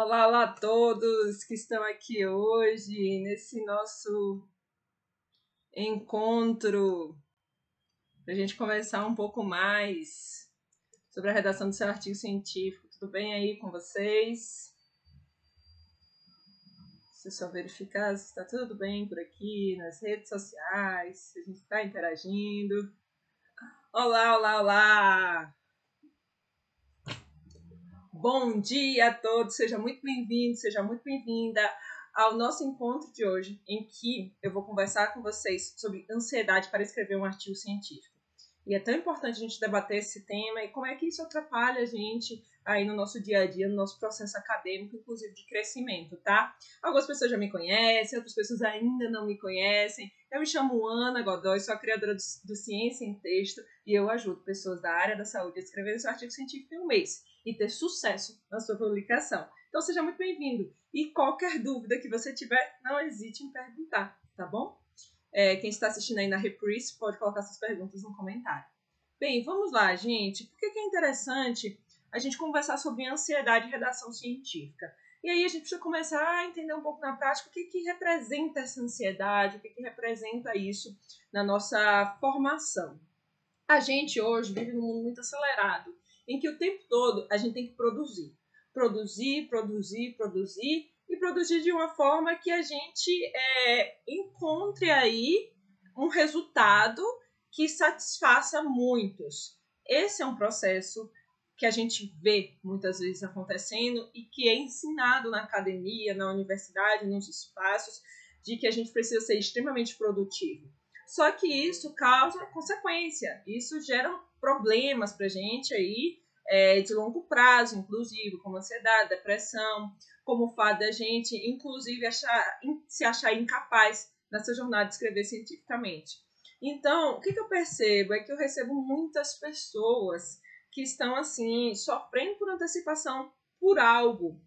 Olá, olá a todos que estão aqui hoje nesse nosso encontro para a gente conversar um pouco mais sobre a redação do seu artigo científico. Tudo bem aí com vocês? Deixa eu só verificar se está tudo bem por aqui nas redes sociais, se a gente está interagindo. Olá, olá, olá! Bom dia a todos, seja muito bem-vindo, seja muito bem-vinda ao nosso encontro de hoje, em que eu vou conversar com vocês sobre ansiedade para escrever um artigo científico. E é tão importante a gente debater esse tema e como é que isso atrapalha a gente aí no nosso dia a dia, no nosso processo acadêmico, inclusive de crescimento, tá? Algumas pessoas já me conhecem, outras pessoas ainda não me conhecem. Eu me chamo Ana Godoy, sou a criadora do, Ciência em Texto e eu ajudo pessoas da área da saúde a escrever seu artigo científico em um mês e ter sucesso na sua publicação. Então seja muito bem-vindo. E qualquer dúvida que você tiver, não hesite em perguntar, tá bom? É, quem está assistindo aí na Reprise pode colocar suas perguntas no comentário. Bem, vamos lá, gente. Por que é interessante a gente conversar sobre ansiedade e redação científica? E aí a gente precisa começar a entender um pouco na prática o que, que representa essa ansiedade, o que, que representa isso na nossa formação. A gente hoje vive num mundo muito acelerado em que o tempo todo a gente tem que produzir. Produzir, produzir, produzir e produzir de uma forma que a gente é, encontre aí um resultado que satisfaça muitos. Esse é um processo que a gente vê muitas vezes acontecendo e que é ensinado na academia, na universidade, nos espaços, de que a gente precisa ser extremamente produtivo. Só que isso causa consequência, isso gera problemas para gente aí é, de longo prazo, inclusive, como ansiedade, depressão, como o fato da gente, inclusive, achar, se achar incapaz nessa jornada de escrever cientificamente. Então, o que, que eu percebo é que eu recebo muitas pessoas que estão assim sofrendo por antecipação por algo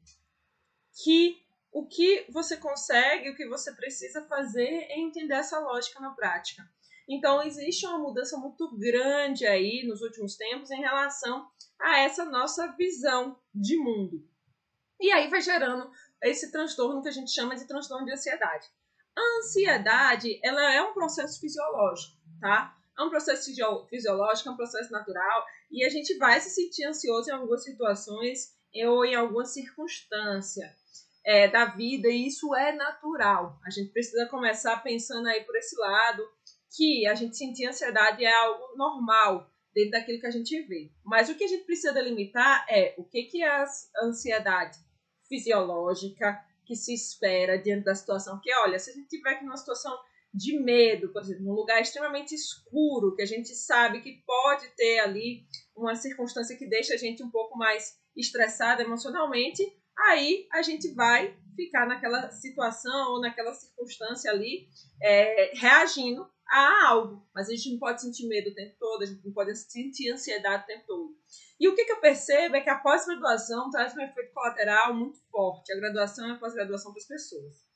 que o que você consegue, o que você precisa fazer é entender essa lógica na prática. Então, existe uma mudança muito grande aí nos últimos tempos em relação a essa nossa visão de mundo. E aí vai gerando esse transtorno que a gente chama de transtorno de ansiedade. A ansiedade, ela é um processo fisiológico, tá? É um processo fisiológico, é um processo natural, e a gente vai se sentir ansioso em algumas situações ou em alguma circunstância é, da vida, e isso é natural. A gente precisa começar pensando aí por esse lado, que a gente sentir ansiedade é algo normal dentro daquilo que a gente vê. Mas o que a gente precisa delimitar é o que, que é a ansiedade fisiológica que se espera diante da situação. Que olha, se a gente tiver aqui numa situação de medo, por exemplo, num lugar extremamente escuro, que a gente sabe que pode ter ali uma circunstância que deixa a gente um pouco mais estressado emocionalmente, aí a gente vai ficar naquela situação ou naquela circunstância ali é, reagindo a algo, mas a gente não pode sentir medo o tempo todo, a gente não pode sentir ansiedade o tempo todo. E o que, que eu percebo é que a pós-graduação traz um efeito colateral muito forte. A graduação e a pós-graduação para as pessoas.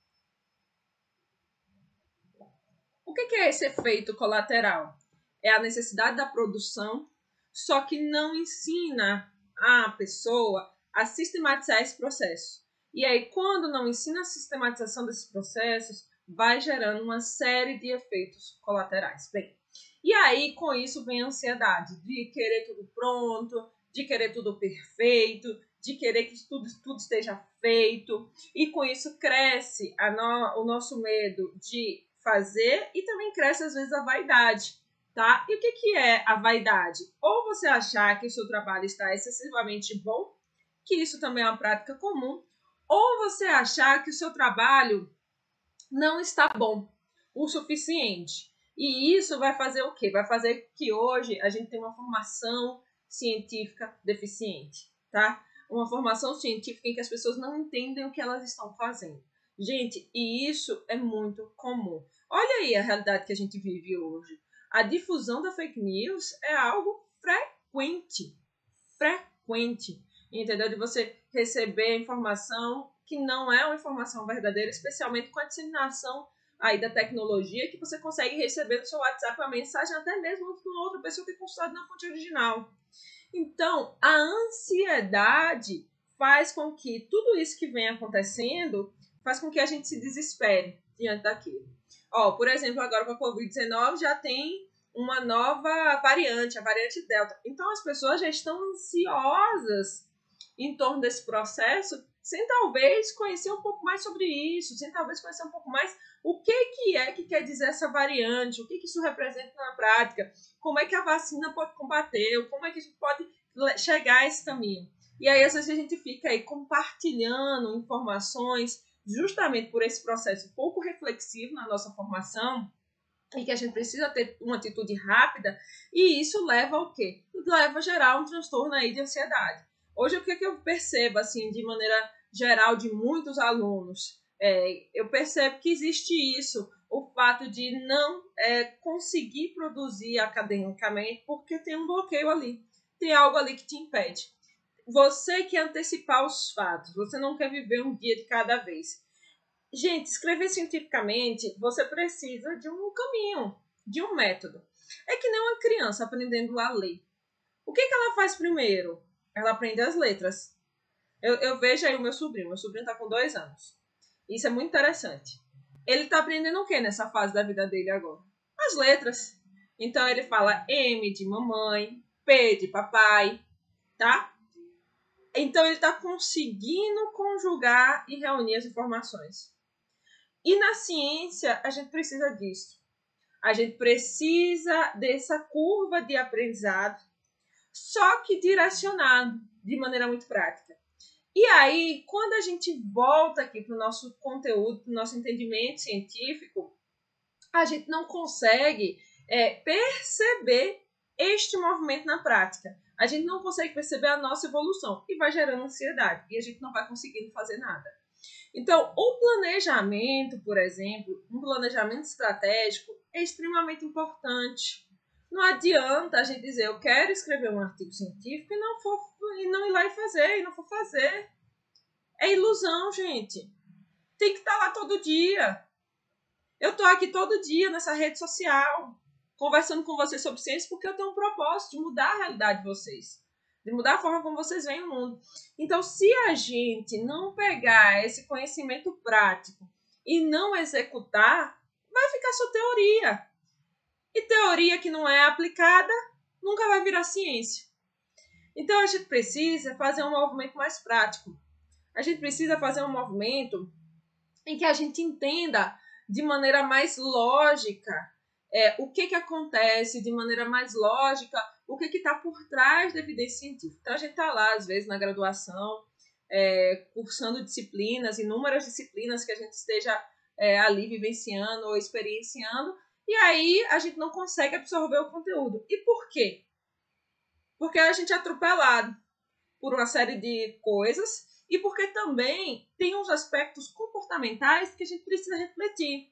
O que, que é esse efeito colateral? É a necessidade da produção, só que não ensina a pessoa a sistematizar esse processo. E aí, quando não ensina a sistematização desses processos, vai gerando uma série de efeitos colaterais. Bem, e aí com isso vem a ansiedade de querer tudo pronto, de querer tudo perfeito, de querer que tudo, tudo esteja feito, e com isso cresce no, o nosso medo de fazer e também cresce às vezes a vaidade. Tá? E o que, que é a vaidade? Ou você achar que o seu trabalho está excessivamente bom, que isso também é uma prática comum, ou você achar que o seu trabalho não está bom o suficiente. E isso vai fazer o quê? Vai fazer que hoje a gente tenha uma formação científica deficiente, tá? Uma formação científica em que as pessoas não entendem o que elas estão fazendo. Gente, e isso é muito comum. Olha aí a realidade que a gente vive hoje. A difusão da fake news é algo frequente. Frequente. Entendeu? De você receber a informação que não é uma informação verdadeira, especialmente com a disseminação aí da tecnologia, que você consegue receber no seu WhatsApp uma mensagem até mesmo que uma outra pessoa ter consultado na fonte original. Então, a ansiedade faz com que tudo isso que vem acontecendo faz com que a gente se desespere diante daquilo. Ó, por exemplo, agora com a Covid-19 já tem uma nova variante, a variante Delta. Então as pessoas já estão ansiosas em torno desse processo, sem talvez conhecer um pouco mais sobre isso, sem talvez conhecer um pouco mais o que, que é que quer dizer essa variante, o que, que isso representa na prática, como é que a vacina pode combater, como é que a gente pode chegar a esse caminho. E aí, às vezes, a gente fica aí compartilhando informações justamente por esse processo pouco reflexivo na nossa formação e que a gente precisa ter uma atitude rápida e isso leva ao quê? Leva a gerar um transtorno aí de ansiedade. Hoje, o que, é que eu percebo, assim, de maneira geral, de muitos alunos? É, eu percebo que existe isso, o fato de não é, conseguir produzir academicamente porque tem um bloqueio ali, tem algo ali que te impede. Você quer antecipar os fatos, você não quer viver um dia de cada vez. Gente, escrever cientificamente, você precisa de um caminho, de um método. É que nem uma criança aprendendo a ler. O que, que ela faz primeiro? Ela aprende as letras. Eu, eu vejo aí o meu sobrinho. Meu sobrinho está com dois anos. Isso é muito interessante. Ele está aprendendo o que nessa fase da vida dele agora? As letras. Então ele fala M de mamãe, P de papai, tá? Então ele está conseguindo conjugar e reunir as informações. E na ciência a gente precisa disso. A gente precisa dessa curva de aprendizado, só que direcionado de maneira muito prática. E aí, quando a gente volta aqui para o nosso conteúdo, para o nosso entendimento científico, a gente não consegue é, perceber este movimento na prática a gente não consegue perceber a nossa evolução e vai gerando ansiedade e a gente não vai conseguindo fazer nada. Então, o planejamento, por exemplo, um planejamento estratégico é extremamente importante. Não adianta a gente dizer eu quero escrever um artigo científico e não for e não ir lá e fazer, e não for fazer. É ilusão, gente. Tem que estar lá todo dia. Eu estou aqui todo dia nessa rede social conversando com vocês sobre ciência porque eu tenho um propósito de mudar a realidade de vocês, de mudar a forma como vocês veem o mundo. Então, se a gente não pegar esse conhecimento prático e não executar, vai ficar só teoria. E teoria que não é aplicada nunca vai virar ciência. Então, a gente precisa fazer um movimento mais prático. A gente precisa fazer um movimento em que a gente entenda de maneira mais lógica é, o que, que acontece de maneira mais lógica, o que está por trás da evidência científica. Então, a gente está lá, às vezes, na graduação, é, cursando disciplinas, inúmeras disciplinas que a gente esteja é, ali vivenciando ou experienciando, e aí a gente não consegue absorver o conteúdo. E por quê? Porque a gente é atropelado por uma série de coisas e porque também tem uns aspectos comportamentais que a gente precisa refletir.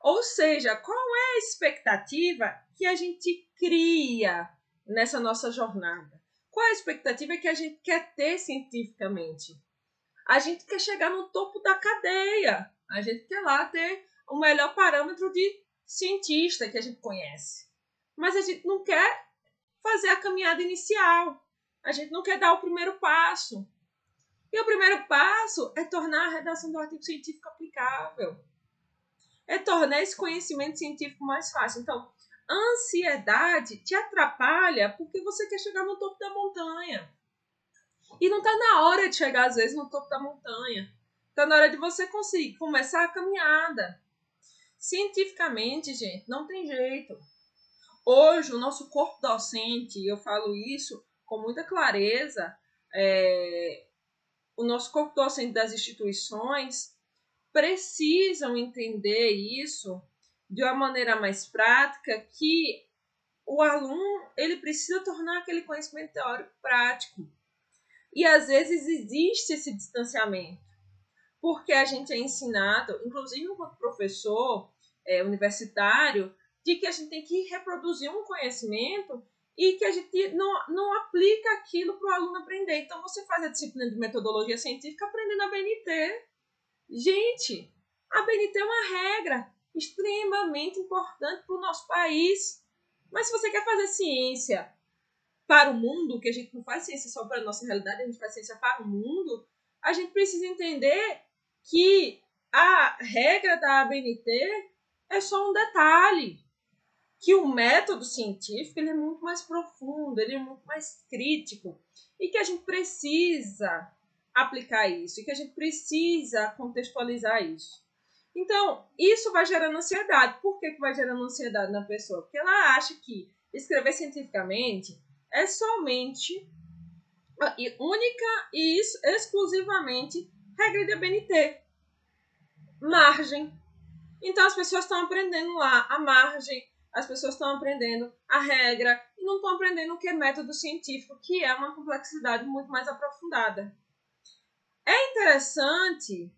Ou seja, qual é a expectativa que a gente cria nessa nossa jornada? Qual é a expectativa que a gente quer ter cientificamente? A gente quer chegar no topo da cadeia. A gente quer lá ter o melhor parâmetro de cientista que a gente conhece. Mas a gente não quer fazer a caminhada inicial. A gente não quer dar o primeiro passo. E o primeiro passo é tornar a redação do artigo científico aplicável é tornar esse conhecimento científico mais fácil. Então, ansiedade te atrapalha porque você quer chegar no topo da montanha. E não está na hora de chegar, às vezes, no topo da montanha. Está na hora de você conseguir começar a caminhada. Cientificamente, gente, não tem jeito. Hoje, o nosso corpo docente, eu falo isso com muita clareza, é, o nosso corpo docente das instituições precisam entender isso de uma maneira mais prática, que o aluno ele precisa tornar aquele conhecimento teórico prático. E às vezes existe esse distanciamento, porque a gente é ensinado, inclusive enquanto professor é, universitário, de que a gente tem que reproduzir um conhecimento e que a gente não, não aplica aquilo para o aluno aprender. Então, você faz a disciplina de metodologia científica aprendendo a BNT. Gente, a BNT é uma regra extremamente importante para o nosso país. Mas se você quer fazer ciência para o mundo, que a gente não faz ciência só para a nossa realidade, a gente faz ciência para o mundo, a gente precisa entender que a regra da ABNT é só um detalhe. Que o método científico ele é muito mais profundo, ele é muito mais crítico. E que a gente precisa aplicar isso, e que a gente precisa contextualizar isso. Então, isso vai gerando ansiedade. Por que, que vai gerando ansiedade na pessoa? Porque ela acha que escrever cientificamente é somente e única e exclusivamente regra de ABNT. Margem. Então as pessoas estão aprendendo lá a margem, as pessoas estão aprendendo a regra e não estão aprendendo o que é método científico, que é uma complexidade muito mais aprofundada. É interessante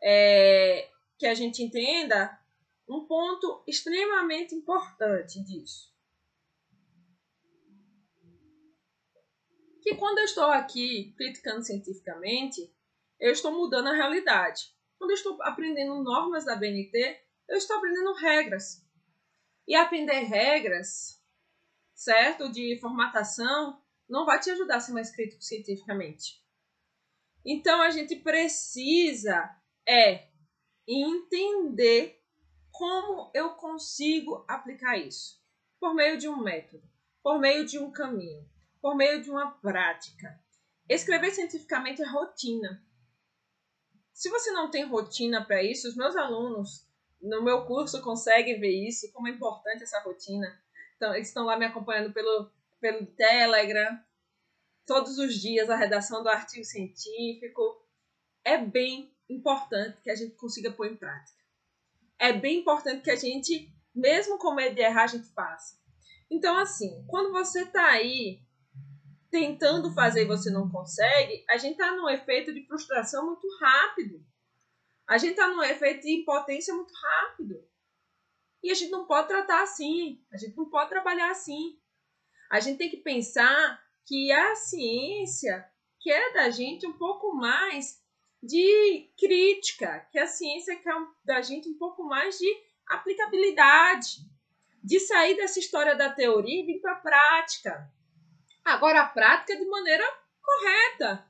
é, que a gente entenda um ponto extremamente importante disso. Que quando eu estou aqui criticando cientificamente, eu estou mudando a realidade. Quando eu estou aprendendo normas da BNT, eu estou aprendendo regras. E aprender regras, certo, de formatação, não vai te ajudar a ser mais crítico cientificamente. Então a gente precisa é entender como eu consigo aplicar isso por meio de um método, por meio de um caminho, por meio de uma prática. Escrever cientificamente é rotina. Se você não tem rotina para isso, os meus alunos no meu curso conseguem ver isso, como é importante essa rotina. Então, eles estão lá me acompanhando pelo, pelo Telegram, todos os dias a redação do artigo científico. É bem importante que a gente consiga pôr em prática. É bem importante que a gente, mesmo com medo de errar, a gente faça. Então, assim, quando você está aí tentando fazer e você não consegue, a gente está num efeito de frustração muito rápido. A gente está num efeito de impotência muito rápido. E a gente não pode tratar assim. A gente não pode trabalhar assim. A gente tem que pensar que a ciência quer da gente um pouco mais de crítica, que a ciência quer da gente um pouco mais de aplicabilidade, de sair dessa história da teoria e vir para a prática. Agora, a prática de maneira correta.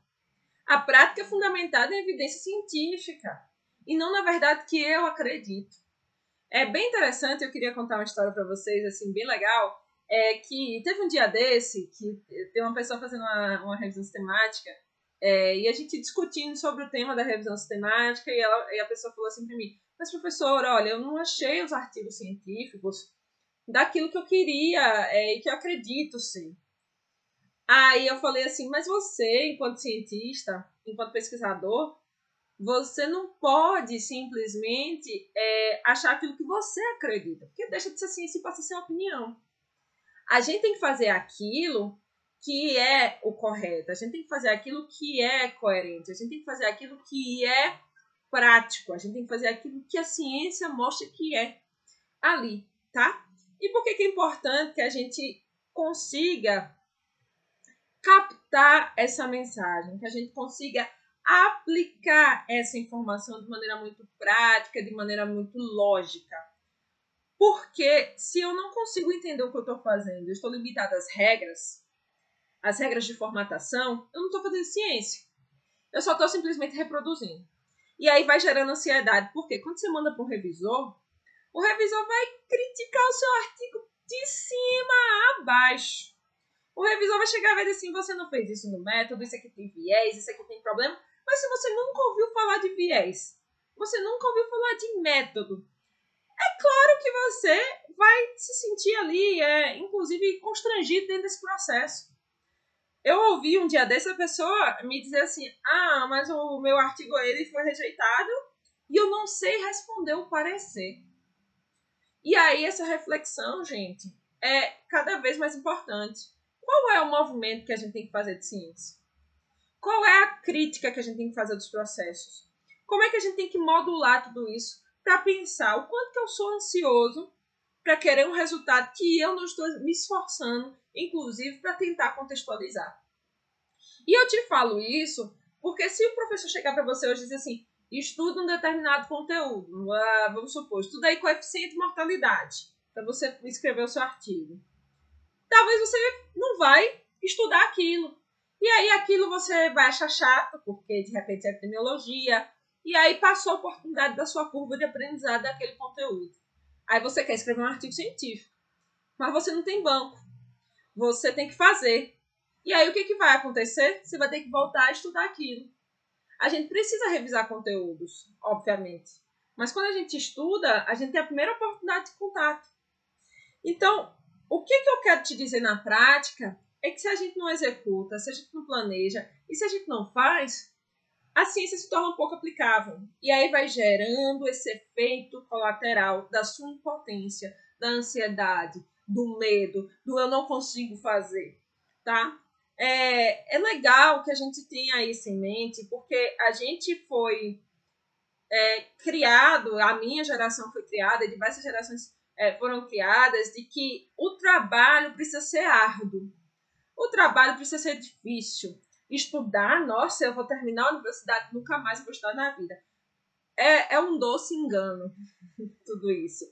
A prática é fundamentada em evidência científica e não na verdade que eu acredito. É bem interessante, eu queria contar uma história para vocês, assim, bem legal, é que teve um dia desse que tem uma pessoa fazendo uma, uma revisão sistemática é, e a gente discutindo sobre o tema da revisão sistemática e, ela, e a pessoa falou assim para mim, mas professor, olha, eu não achei os artigos científicos daquilo que eu queria é, e que eu acredito ser. Aí eu falei assim, mas você, enquanto cientista, enquanto pesquisador, você não pode simplesmente é, achar aquilo que você acredita, porque deixa de ser ciência e passa a ser opinião. A gente tem que fazer aquilo que é o correto, a gente tem que fazer aquilo que é coerente, a gente tem que fazer aquilo que é prático, a gente tem que fazer aquilo que a ciência mostra que é ali, tá? E por que, que é importante que a gente consiga captar essa mensagem, que a gente consiga aplicar essa informação de maneira muito prática, de maneira muito lógica. Porque se eu não consigo entender o que eu estou fazendo, eu estou limitada às regras, às regras de formatação, eu não estou fazendo ciência. Eu só estou simplesmente reproduzindo. E aí vai gerando ansiedade. Porque quando você manda para um revisor, o revisor vai criticar o seu artigo de cima a baixo. O revisor vai chegar e vai dizer assim: você não fez isso no método, isso aqui tem viés, isso aqui tem problema. Mas se você nunca ouviu falar de viés, você nunca ouviu falar de método, é claro que você vai se sentir ali, é, inclusive, constrangido dentro desse processo. Eu ouvi um dia dessa pessoa me dizer assim: ah, mas o meu artigo ele foi rejeitado e eu não sei responder o parecer. E aí essa reflexão, gente, é cada vez mais importante. Qual é o movimento que a gente tem que fazer de ciência? Qual é a crítica que a gente tem que fazer dos processos? Como é que a gente tem que modular tudo isso para pensar o quanto que eu sou ansioso para querer um resultado que eu não estou me esforçando, inclusive, para tentar contextualizar. E eu te falo isso porque se o professor chegar para você hoje e dizer assim, estuda um determinado conteúdo, ah, vamos supor, estuda aí coeficiente de mortalidade, para você escrever o seu artigo. Talvez você não vai estudar aquilo. E aí aquilo você vai achar chato, porque de repente é epidemiologia, e aí passou a oportunidade da sua curva de aprendizado daquele conteúdo. Aí você quer escrever um artigo científico, mas você não tem banco. Você tem que fazer. E aí o que, que vai acontecer? Você vai ter que voltar a estudar aquilo. A gente precisa revisar conteúdos, obviamente. Mas quando a gente estuda, a gente tem a primeira oportunidade de contato. Então, o que, que eu quero te dizer na prática é que se a gente não executa, se a gente não planeja e se a gente não faz, a ciência se torna um pouco aplicável. E aí vai gerando esse efeito colateral da sua impotência, da ansiedade, do medo, do eu não consigo fazer, tá? É, é legal que a gente tenha isso em mente, porque a gente foi é, criado, a minha geração foi criada, diversas gerações é, foram criadas, de que o trabalho precisa ser árduo. O trabalho precisa ser difícil. Estudar, nossa, eu vou terminar a universidade, nunca mais vou estudar na vida. É, é um doce engano, tudo isso.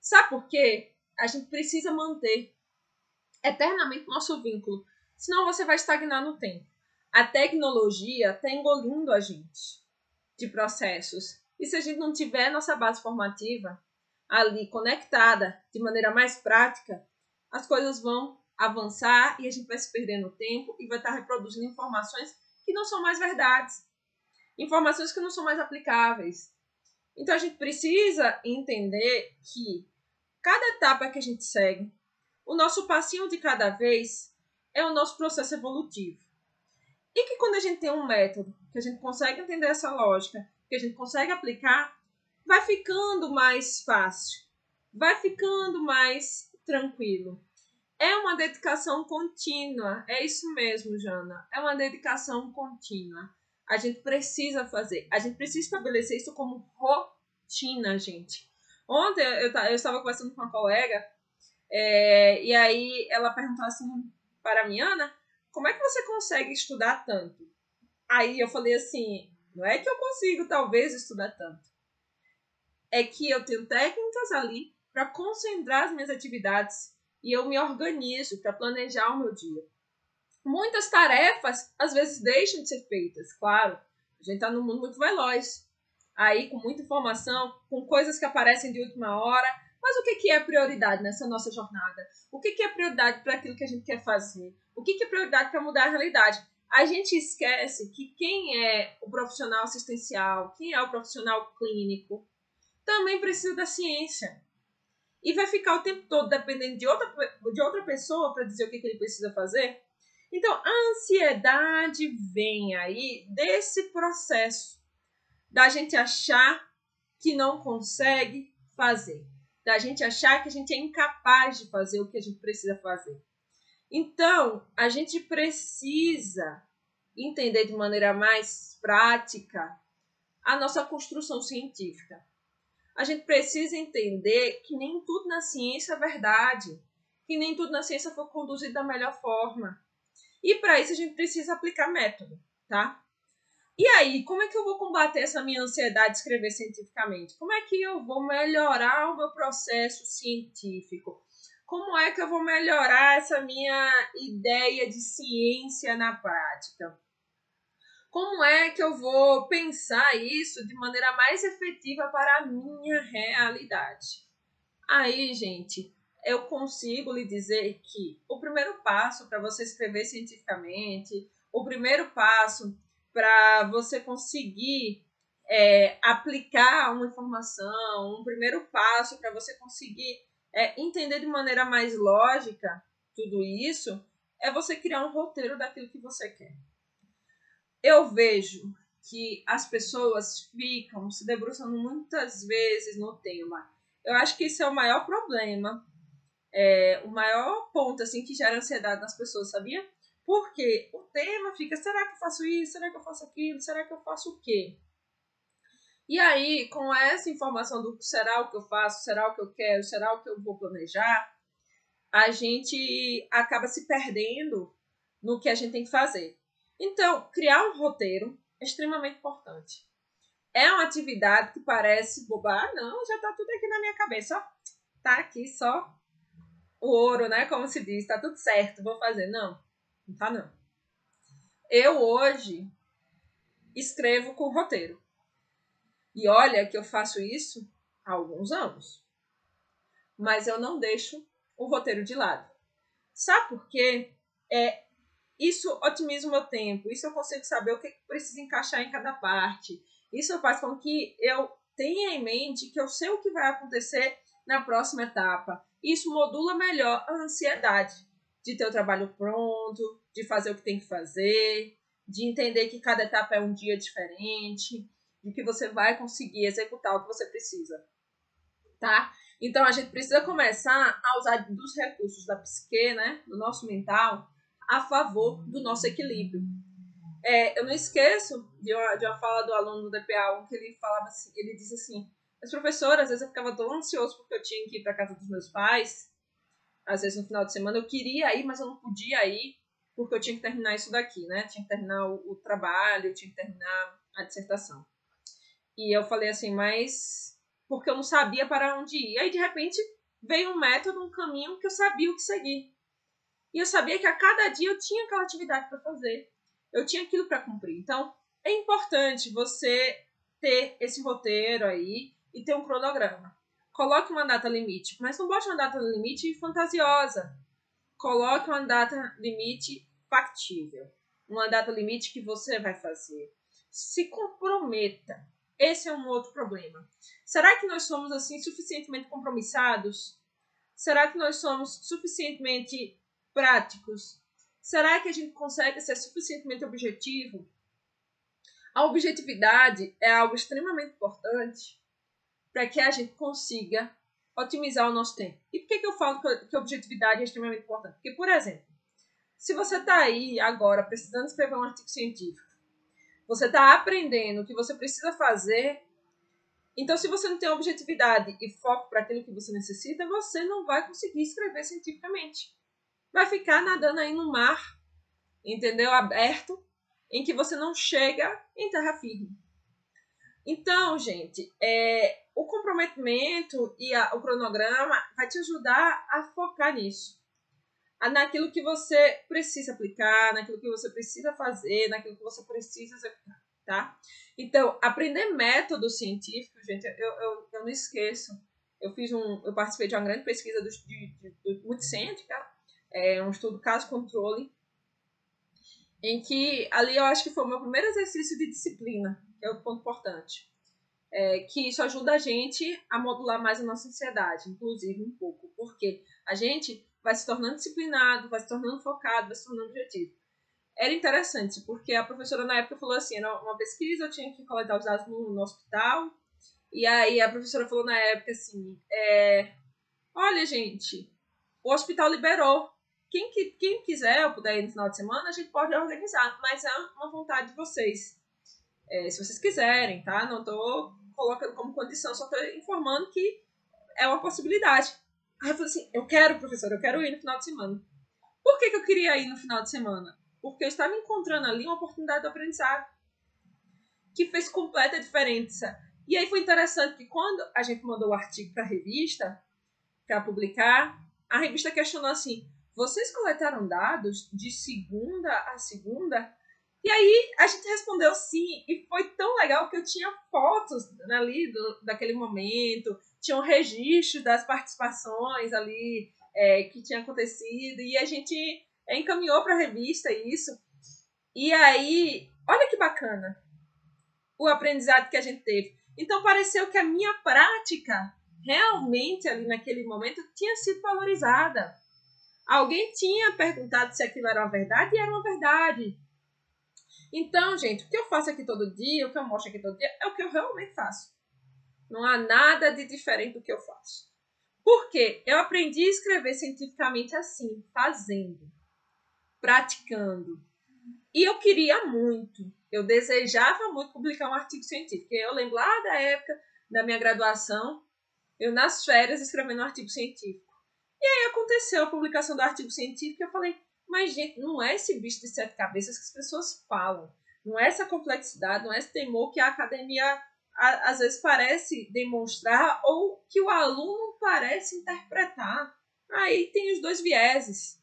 Sabe por quê? A gente precisa manter eternamente nosso vínculo, senão você vai estagnar no tempo. A tecnologia está engolindo a gente de processos. E se a gente não tiver nossa base formativa ali conectada de maneira mais prática, as coisas vão avançar e a gente vai se perder no tempo e vai estar reproduzindo informações que não são mais verdades, informações que não são mais aplicáveis. Então a gente precisa entender que cada etapa que a gente segue, o nosso passinho de cada vez é o nosso processo evolutivo. E que quando a gente tem um método, que a gente consegue entender essa lógica, que a gente consegue aplicar, vai ficando mais fácil, vai ficando mais tranquilo. É uma dedicação contínua. É isso mesmo, Jana. É uma dedicação contínua. A gente precisa fazer. A gente precisa estabelecer isso como rotina, gente. Ontem eu, eu estava conversando com uma colega é, e aí ela perguntou assim para mim, Ana, como é que você consegue estudar tanto? Aí eu falei assim, não é que eu consigo talvez estudar tanto. É que eu tenho técnicas ali para concentrar as minhas atividades e eu me organizo para planejar o meu dia. Muitas tarefas às vezes deixam de ser feitas, claro. A gente está num mundo muito veloz, aí com muita informação, com coisas que aparecem de última hora. Mas o que, é prioridade nessa nossa jornada? O que, é prioridade para aquilo que a gente quer fazer? O que é prioridade para mudar a realidade? A gente esquece que quem é o profissional assistencial, quem é o profissional clínico, também precisa da ciência e vai ficar o tempo todo dependendo de outra, de outra pessoa para dizer o que, que ele precisa fazer. Então, a ansiedade vem aí desse processo da gente achar que não consegue fazer, da gente achar que a gente é incapaz de fazer o que a gente precisa fazer. Então, a gente precisa entender de maneira mais prática a nossa construção científica a gente precisa entender que nem tudo na ciência é verdade, que nem tudo na ciência foi conduzido da melhor forma. E para isso a gente precisa aplicar método, tá? E aí, como é que eu vou combater essa minha ansiedade de escrever cientificamente? Como é que eu vou melhorar o meu processo científico? Como é que eu vou melhorar essa minha ideia de ciência na prática? Como é que eu vou pensar isso de maneira mais efetiva para a minha realidade? Aí, gente, eu consigo lhe dizer que o primeiro passo para você escrever cientificamente, o primeiro passo para você conseguir é, aplicar uma informação, um primeiro passo para você conseguir é, entender de maneira mais lógica tudo isso, é você criar um roteiro daquilo que você quer eu vejo que as pessoas ficam se debruçando muitas vezes no tema. Eu acho que isso é o maior problema, é, o maior ponto assim que gera ansiedade nas pessoas, sabia? Porque o tema fica: será que eu faço isso? Será que eu faço aquilo? Será que eu faço o quê? E aí, com essa informação do será o que eu faço, será o que eu quero, será o que eu vou planejar, a gente acaba se perdendo no que a gente tem que fazer. Então, criar um roteiro é extremamente importante. É uma atividade que parece boba, ah, não, já tá tudo aqui na minha cabeça. Tá aqui só o ouro, né? Como se diz, tá tudo certo, vou fazer. Não, Não tá, não. Eu hoje escrevo com roteiro. E olha que eu faço isso há alguns anos. Mas eu não deixo o roteiro de lado. Sabe por quê? É, isso otimiza o meu tempo, isso eu consigo saber o que precisa encaixar em cada parte. Isso faz com que eu tenha em mente que eu sei o que vai acontecer na próxima etapa. Isso modula melhor a ansiedade de ter o trabalho pronto, de fazer o que tem que fazer, de entender que cada etapa é um dia diferente, de que você vai conseguir executar o que você precisa. Tá? Então a gente precisa começar a usar dos recursos da psique, né, do nosso mental, a favor do nosso equilíbrio. É, eu não esqueço de uma, de uma fala do aluno do DPA, que ele falava assim, ele disse assim, mas professora, às vezes eu ficava tão ansioso porque eu tinha que ir para casa dos meus pais, às vezes no final de semana eu queria ir, mas eu não podia ir porque eu tinha que terminar isso daqui, né? Tinha que terminar o, o trabalho, tinha que terminar a dissertação. E eu falei assim, mas porque eu não sabia para onde ir. Aí de repente veio um método, um caminho que eu sabia o que seguir. E eu sabia que a cada dia eu tinha aquela atividade para fazer. Eu tinha aquilo para cumprir. Então, é importante você ter esse roteiro aí e ter um cronograma. Coloque uma data limite, mas não bote uma data limite fantasiosa. Coloque uma data limite factível. Uma data limite que você vai fazer. Se comprometa. Esse é um outro problema. Será que nós somos assim suficientemente compromissados? Será que nós somos suficientemente práticos? Será que a gente consegue ser suficientemente objetivo? A objetividade é algo extremamente importante para que a gente consiga otimizar o nosso tempo. E por que, que eu falo que a objetividade é extremamente importante? Porque, por exemplo, se você está aí agora precisando escrever um artigo científico, você está aprendendo o que você precisa fazer, então se você não tem objetividade e foco para aquilo que você necessita, você não vai conseguir escrever cientificamente vai ficar nadando aí no mar, entendeu? Aberto, em que você não chega em terra firme. Então, gente, é, o comprometimento e a, o cronograma vai te ajudar a focar nisso. Naquilo que você precisa aplicar, naquilo que você precisa fazer, naquilo que você precisa executar, tá? Então, aprender método científico, gente, eu, eu, eu não esqueço. Eu fiz um, eu participei de uma grande pesquisa do, de, de, do Multicêntrica, é um estudo caso-controle, em que ali eu acho que foi o meu primeiro exercício de disciplina, que é o ponto importante. É, que isso ajuda a gente a modular mais a nossa ansiedade, inclusive um pouco, porque a gente vai se tornando disciplinado, vai se tornando focado, vai se tornando objetivo. Era interessante, porque a professora na época falou assim, era uma pesquisa, eu tinha que coletar os dados no, no hospital, e aí a professora falou na época assim, é, olha gente, o hospital liberou quem, quem quiser ou puder ir no final de semana, a gente pode organizar, mas é uma vontade de vocês. É, se vocês quiserem, tá? Não estou colocando como condição, só estou informando que é uma possibilidade. Aí eu falei assim: eu quero, professor, eu quero ir no final de semana. Por que, que eu queria ir no final de semana? Porque eu estava encontrando ali uma oportunidade de aprendizado que fez completa diferença. E aí foi interessante que quando a gente mandou o artigo para a revista, para publicar, a revista questionou assim: vocês coletaram dados de segunda a segunda? E aí a gente respondeu sim, e foi tão legal que eu tinha fotos ali do, daquele momento, tinha um registro das participações ali é, que tinha acontecido, e a gente encaminhou para a revista isso. E aí, olha que bacana o aprendizado que a gente teve. Então pareceu que a minha prática realmente ali naquele momento tinha sido valorizada. Alguém tinha perguntado se aquilo era uma verdade e era uma verdade. Então, gente, o que eu faço aqui todo dia, o que eu mostro aqui todo dia, é o que eu realmente faço. Não há nada de diferente do que eu faço. Por quê? Eu aprendi a escrever cientificamente assim, fazendo, praticando. E eu queria muito, eu desejava muito publicar um artigo científico. Eu lembro lá da época da minha graduação, eu nas férias escrevendo um artigo científico. E aí aconteceu a publicação do artigo científico e eu falei, mas gente, não é esse bicho de sete cabeças que as pessoas falam. Não é essa complexidade, não é esse temor que a academia a, às vezes parece demonstrar ou que o aluno parece interpretar. Aí tem os dois vieses.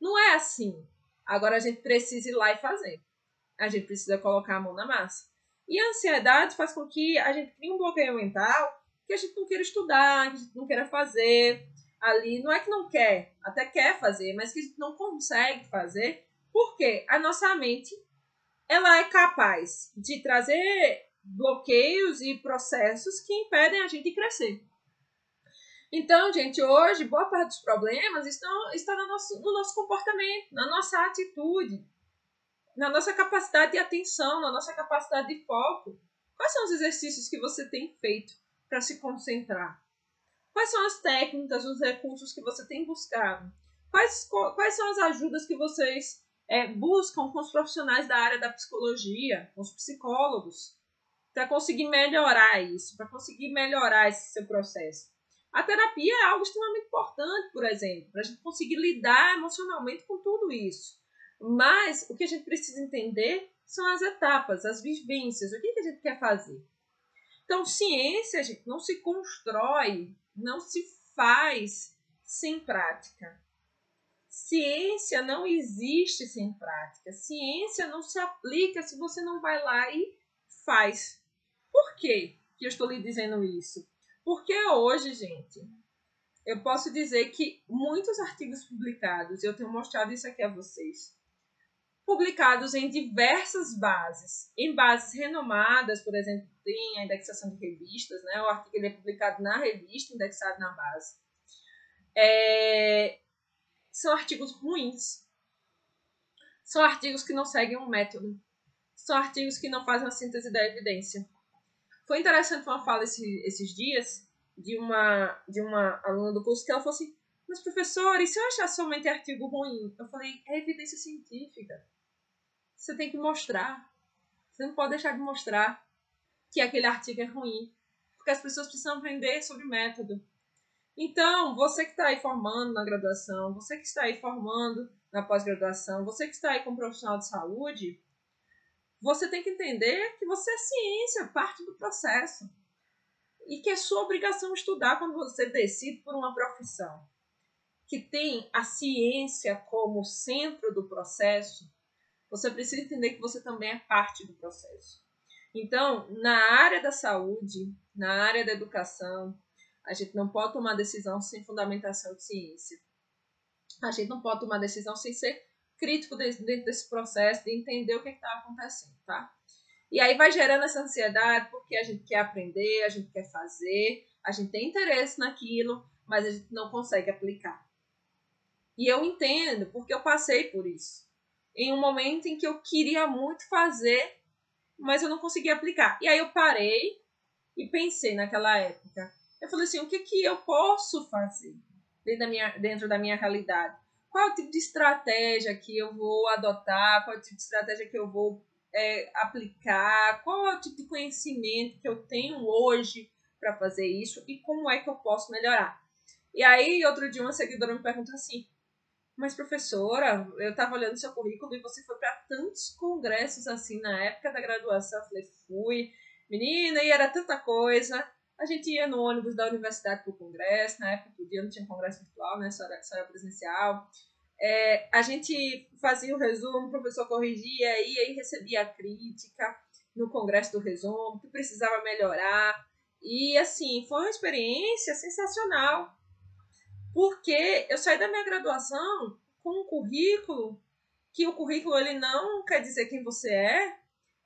Não é assim. Agora a gente precisa ir lá e fazer. A gente precisa colocar a mão na massa. E a ansiedade faz com que a gente crie um bloqueio mental que a gente não queira estudar, que a gente não queira fazer ali. Não é que não quer, até quer fazer, mas que não consegue fazer. Porque a nossa mente ela é capaz de trazer bloqueios e processos que impedem a gente de crescer. Então, gente, hoje, boa parte dos problemas estão, está no nosso, no nosso comportamento, na nossa atitude, na nossa capacidade de atenção, na nossa capacidade de foco. Quais são os exercícios que você tem feito para se concentrar? Quais são as técnicas, os recursos que você tem buscado? Quais, quais são as ajudas que vocês é, buscam com os profissionais da área da psicologia, com os psicólogos, para conseguir melhorar isso, para conseguir melhorar esse seu processo? A terapia é algo extremamente importante, por exemplo, para a gente conseguir lidar emocionalmente com tudo isso. Mas o que a gente precisa entender são as etapas, as vivências, o que, que a gente quer fazer. Então, ciência, gente, não se constrói, não se faz sem prática. Ciência não existe sem prática. Ciência não se aplica se você não vai lá e faz. Por quê que eu estou lhe dizendo isso? Porque hoje, gente, eu posso dizer que muitos artigos publicados, eu tenho mostrado isso aqui a vocês, publicados em diversas bases, em bases renomadas, por exemplo, tem a indexação de revistas, né? O artigo é publicado na revista, indexado na base. É... São artigos ruins. São artigos que não seguem um método. São artigos que não fazem a síntese da evidência. Foi interessante uma fala esse, esses dias de uma, de uma aluna do curso que ela falou assim: Mas professor, e se eu achar somente artigo ruim? Eu falei: É evidência científica. Você tem que mostrar. Você não pode deixar de mostrar que aquele artigo é ruim. Porque as pessoas precisam aprender sobre método. Então, você que está aí formando na graduação, você que está aí formando na pós-graduação, você que está aí como profissional de saúde, você tem que entender que você é ciência, parte do processo. E que é sua obrigação estudar quando você decide por uma profissão. Que tem a ciência como centro do processo, você precisa entender que você também é parte do processo. Então, na área da saúde, na área da educação, a gente não pode tomar decisão sem fundamentação de ciência. A gente não pode tomar decisão sem ser crítico dentro desse processo, de entender o que é está acontecendo, tá? E aí vai gerando essa ansiedade porque a gente quer aprender, a gente quer fazer, a gente tem interesse naquilo, mas a gente não consegue aplicar. E eu entendo, porque eu passei por isso. Em um momento em que eu queria muito fazer, mas eu não conseguia aplicar. E aí eu parei e pensei naquela época. Eu falei assim, o que, que eu posso fazer dentro da minha, dentro da minha realidade? qual é o tipo de estratégia que eu vou adotar, qual é o tipo de estratégia que eu vou é, aplicar, qual é o tipo de conhecimento que eu tenho hoje para fazer isso e como é que eu posso melhorar. E aí, outro dia, uma seguidora me perguntou assim: Mas, professora, eu estava olhando seu currículo e você foi para tantos congressos assim na época da graduação. Eu falei: Fui, menina, e era tanta coisa. A gente ia no ônibus da universidade para o congresso, na época podia, não tinha congresso virtual, né, só era, só era presencial. É, a gente fazia o resumo, o professor corrigia e aí recebia a crítica no congresso do resumo, que precisava melhorar. E assim, foi uma experiência sensacional. Porque eu saí da minha graduação com um currículo que o currículo ele não quer dizer quem você é,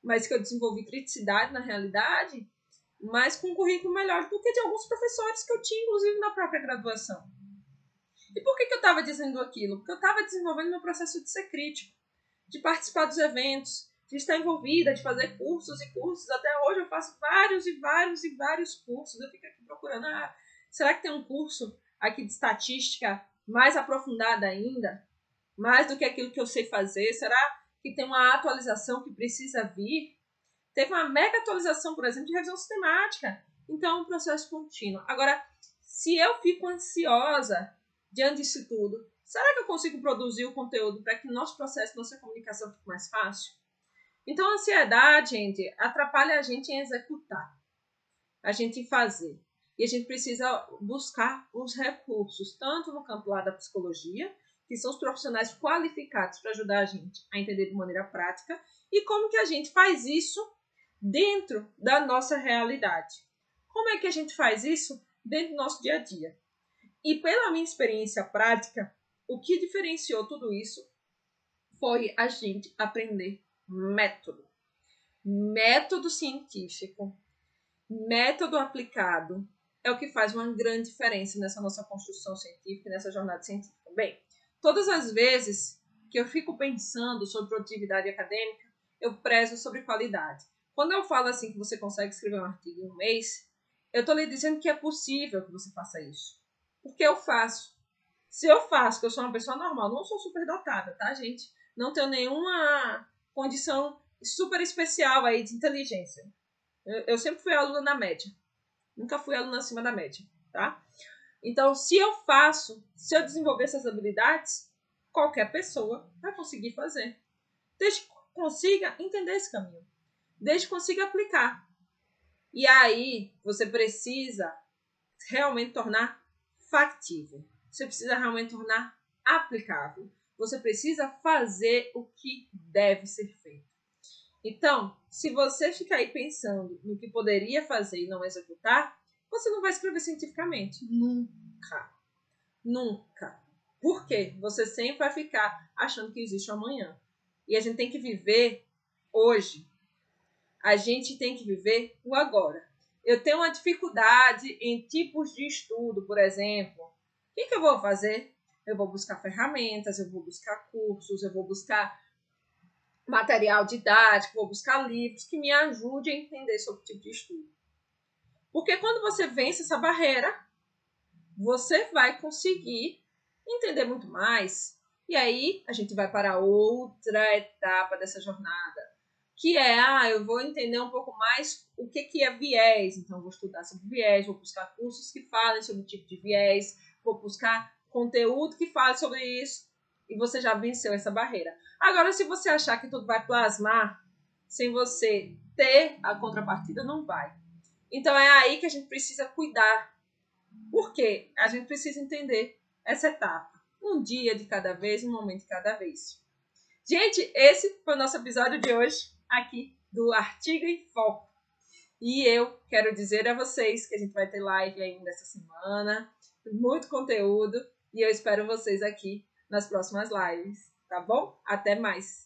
mas que eu desenvolvi criticidade na realidade mas com um currículo melhor do que de alguns professores que eu tinha, inclusive, na própria graduação. E por que, que eu estava dizendo aquilo? Porque eu estava desenvolvendo meu processo de ser crítico, de participar dos eventos, de estar envolvida, de fazer cursos e cursos. Até hoje eu faço vários e vários e vários cursos. Eu fico aqui procurando, ah, será que tem um curso aqui de estatística mais aprofundada ainda? Mais do que aquilo que eu sei fazer? Será que tem uma atualização que precisa vir? Teve uma mega atualização, por exemplo, de revisão sistemática. Então, é um processo contínuo. Agora, se eu fico ansiosa diante disso tudo, será que eu consigo produzir o conteúdo para que nosso processo, nossa comunicação fique mais fácil? Então, a ansiedade, gente, atrapalha a gente em executar, a gente em fazer. E a gente precisa buscar os recursos, tanto no campo lá da psicologia, que são os profissionais qualificados para ajudar a gente a entender de maneira prática, e como que a gente faz isso dentro da nossa realidade. Como é que a gente faz isso dentro do nosso dia a dia? E pela minha experiência prática, o que diferenciou tudo isso foi a gente aprender método. Método científico, método aplicado é o que faz uma grande diferença nessa nossa construção científica, nessa jornada científica. Bem, todas as vezes que eu fico pensando sobre produtividade acadêmica, eu prezo sobre qualidade. Quando eu falo assim que você consegue escrever um artigo em um mês, eu estou lhe dizendo que é possível que você faça isso. Porque eu faço. Se eu faço, que eu sou uma pessoa normal, não sou superdotada, tá, gente? Não tenho nenhuma condição super especial aí de inteligência. Eu, eu sempre fui aluna na média. Nunca fui aluna acima da média, tá? Então, se eu faço, se eu desenvolver essas habilidades, qualquer pessoa vai conseguir fazer. Desde que consiga entender esse caminho. Desde que consiga aplicar. E aí, você precisa realmente tornar factível. Você precisa realmente tornar aplicável. Você precisa fazer o que deve ser feito. Então, se você ficar aí pensando no que poderia fazer e não executar, você não vai escrever cientificamente. Nunca. Nunca. Por quê? Você sempre vai ficar achando que existe um amanhã. E a gente tem que viver hoje. A gente tem que viver o agora. Eu tenho uma dificuldade em tipos de estudo, por exemplo. O que, que eu vou fazer? Eu vou buscar ferramentas, eu vou buscar cursos, eu vou buscar material didático, vou buscar livros que me ajudem a entender sobre o tipo de estudo. Porque quando você vence essa barreira, você vai conseguir entender muito mais. E aí a gente vai para outra etapa dessa jornada, que é, ah, eu vou entender um pouco mais o que, que é viés. Então, vou estudar sobre viés, vou buscar cursos que falem sobre o tipo de viés, vou buscar conteúdo que fale sobre isso e você já venceu essa barreira. Agora, se você achar que tudo vai plasmar sem você ter a contrapartida, não vai. Então é aí que a gente precisa cuidar. Por quê? A gente precisa entender essa etapa. Um dia de cada vez, um momento de cada vez. Gente, esse foi o nosso episódio de hoje aqui do Artigo em Foco. E eu quero dizer a vocês que a gente vai ter live ainda essa semana, muito conteúdo, e eu espero vocês aqui nas próximas lives, tá bom? Até mais!